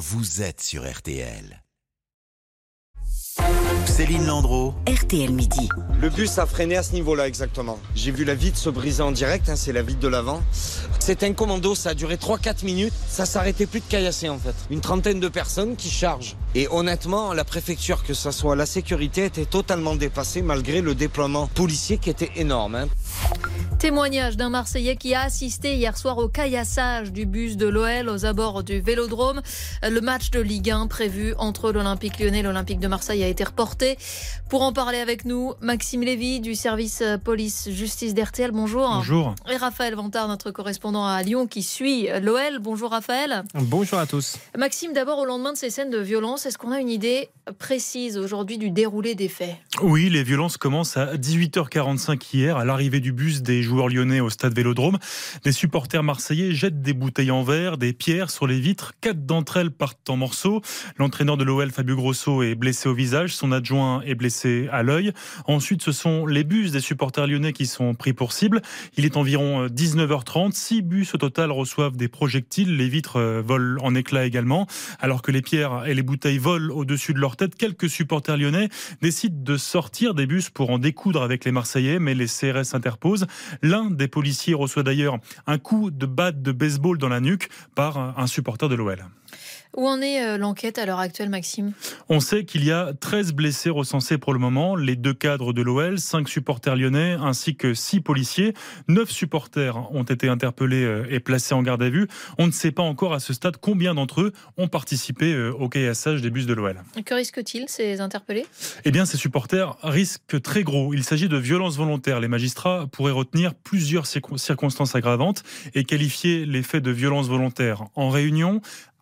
vous êtes sur RTL. Céline Landreau. RTL Midi. Le bus a freiné à ce niveau-là exactement. J'ai vu la vitre se briser en direct, hein, c'est la vitre de l'avant. C'était un commando, ça a duré 3-4 minutes, ça s'arrêtait plus de caillasser en fait. Une trentaine de personnes qui chargent. Et honnêtement, la préfecture, que ce soit la sécurité, était totalement dépassée malgré le déploiement policier qui était énorme. Hein. Témoignage d'un Marseillais qui a assisté hier soir au caillassage du bus de l'OL aux abords du Vélodrome. Le match de Ligue 1 prévu entre l'Olympique lyonnais et l'Olympique de Marseille a été reporté. Pour en parler avec nous, Maxime Lévy du service police-justice d'RTL, bonjour. Bonjour. Et Raphaël Vantard, notre correspondant à Lyon qui suit l'OL. Bonjour Raphaël. Bonjour à tous. Maxime, d'abord au lendemain de ces scènes de violence, est-ce qu'on a une idée précise aujourd'hui du déroulé des faits? Oui, les violences commencent à 18h45 hier à l'arrivée du bus des joueurs lyonnais au stade Vélodrome. Des supporters marseillais jettent des bouteilles en verre, des pierres sur les vitres. Quatre d'entre elles partent en morceaux. L'entraîneur de l'OL, Fabio Grosso, est blessé au visage. Son adjoint est blessé à l'œil. Ensuite, ce sont les bus des supporters lyonnais qui sont pris pour cible. Il est environ 19h30. Six bus au total reçoivent des projectiles. Les vitres euh, volent en éclats également. Alors que les pierres et les bouteilles volent au-dessus de leur tête, quelques supporters lyonnais décident de sortir des bus pour en découdre avec les Marseillais, mais les CRS s'interposent. L'un des policiers reçoit d'ailleurs un coup de batte de baseball dans la nuque par un supporter de l'OL. Où en est euh, l'enquête à l'heure actuelle, Maxime? On sait qu'il y a 13 blessés recensés pour le moment, les deux cadres de l'OL, 5 supporters lyonnais ainsi que 6 policiers. 9 supporters ont été interpellés euh, et placés en garde à vue. On ne sait pas encore à ce stade combien d'entre eux ont participé euh, au caillassage des bus de l'OL. Que risquent-ils, ces interpellés? Eh bien, ces supporters risquent très gros. Il s'agit de violences volontaires. Les magistrats pourraient retenir plusieurs circonstances aggravantes et qualifier les faits de violences volontaires en réunion,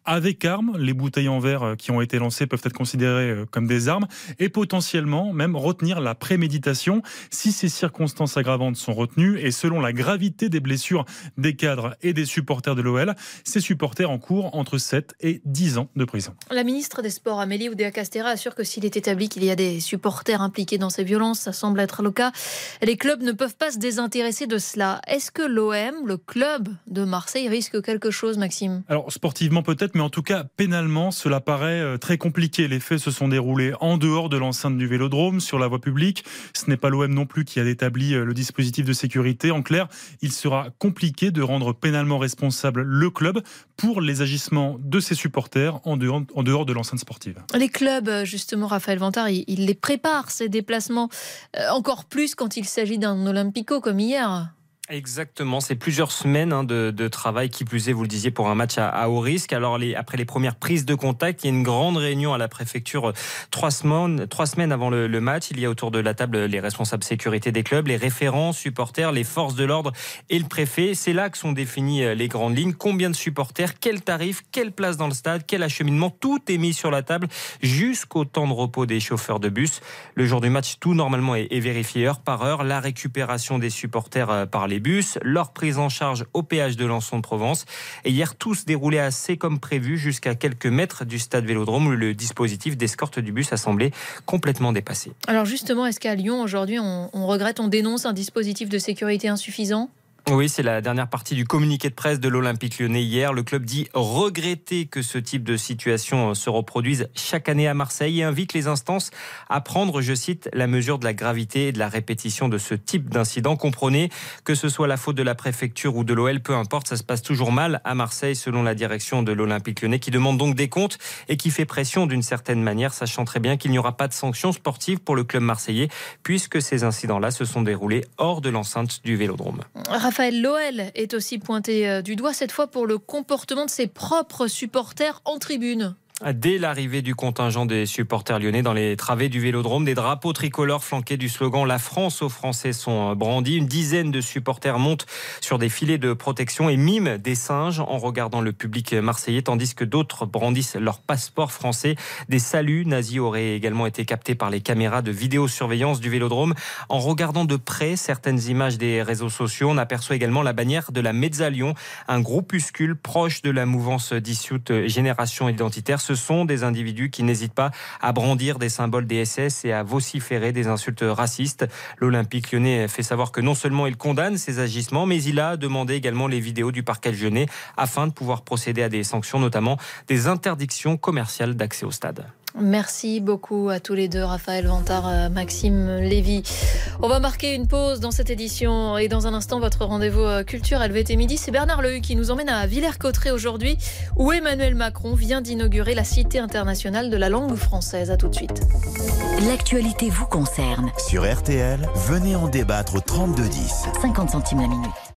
avec armes. Les bouteilles en verre euh, qui ont été lancées peuvent être considérées euh, comme des armes et potentiellement même retenir la préméditation si ces circonstances aggravantes sont retenues et selon la gravité des blessures des cadres et des supporters de l'OL, ces supporters en cours entre 7 et 10 ans de prison. La ministre des Sports, Amélie Oudéa-Castera, assure que s'il est établi qu'il y a des supporters impliqués dans ces violences, ça semble être le cas, les clubs ne peuvent pas se désintéresser de cela. Est-ce que l'OM, le club de Marseille, risque quelque chose, Maxime? Alors sportivement peut-être, mais en tout cas, pénalement, cela paraît euh, très compliqué. Les faits se sont déroulés en dehors de l'enceinte du vélodrome, sur la voie publique. Ce n'est pas l'OM non plus qui a établi euh, le dispositif de sécurité. En clair, il sera compliqué de rendre pénalement responsable le club pour les agissements de ses supporters en dehors, de l'enceinte sportive. Les clubs, euh, justement, Raphaël Vantard, il, les prépare, ces déplacements, encore plus quand il s'agit d'un Olympico comme hier. Exactement, c'est plusieurs semaines hein, de, travail, qui plus est, vous le disiez, pour un match à, haut risque. Alors, après les premières prises de contact, il y a une grande réunion à la préfecture euh, trois semaines, avant le, match. Il y a autour de la table les responsables sécurité des clubs, les référents, supporters, les forces de l'ordre et le préfet. C'est là que sont définies euh, les grandes lignes. Combien de supporters, quel tarif, quelle place dans le stade, quel acheminement. Tout est mis sur la table jusqu'au temps de repos des chauffeurs de bus. Le jour du match, tout normalement est, est vérifié heure par heure. La récupération des supporters euh, par les bus, leur prise en charge au péage de Lançon de Provence. Et hier, tout se assez comme prévu jusqu'à quelques mètres du stade Vélodrome où le dispositif d'escorte du bus a semblé complètement dépassé. Alors justement, est-ce qu'à Lyon, aujourd'hui, on regrette, on dénonce un dispositif de sécurité insuffisant? Oui, c'est la dernière partie du communiqué de presse de l'Olympique lyonnais hier. Le club dit regretter que ce type de situation se reproduise chaque année à Marseille et invite les instances à prendre, je cite, la mesure de la gravité et de la répétition de ce type d'incident. Comprenez que ce soit la faute de la préfecture ou de l'OL, peu importe, ça se passe toujours mal à Marseille selon la direction de l'Olympique lyonnais qui demande donc des comptes et qui fait pression d'une certaine manière, sachant très bien qu'il n'y aura pas de sanctions sportives pour le club marseillais puisque ces incidents-là se sont déroulés hors de l'enceinte du Vélodrome. Loel est aussi pointé euh, du doigt, cette fois pour le comportement de ses propres supporters en tribune. Dès l'arrivée du contingent des supporters lyonnais dans les travées du vélodrome, des drapeaux tricolores flanqués du slogan La France aux Français sont brandis. Une dizaine de supporters montent sur des filets de protection et miment des singes en regardant le public marseillais, tandis que d'autres brandissent leur passeport français. Des saluts nazis auraient également été captés par les caméras de vidéosurveillance du vélodrome. En regardant de près certaines images des réseaux sociaux, on aperçoit également la bannière de la Mezzalion, un groupuscule proche de la mouvance dissoute Génération Identitaire Ce sont des individus qui n'hésitent pas à brandir des symboles des SS et à vociférer des insultes racistes. L'Olympique lyonnais fait savoir que non seulement il condamne ces agissements, mais il a demandé également les vidéos du parquet lyonnais afin de pouvoir procéder à des sanctions, notamment des interdictions commerciales d'accès au stade. Merci beaucoup à tous les deux, Raphaël Vantard, euh, Maxime Lévy. On va marquer une pause dans cette édition et dans un instant, votre rendez-vous euh, culture LVT Midi, c'est Bernard Lehu qui nous emmène à Villers-Cotterêts aujourd'hui, où Emmanuel Macron vient d'inaugurer la Cité internationale de la langue française. À tout de suite. L'actualité vous concerne. Sur RTL, venez en débattre au 3210. 50 centimes la minute.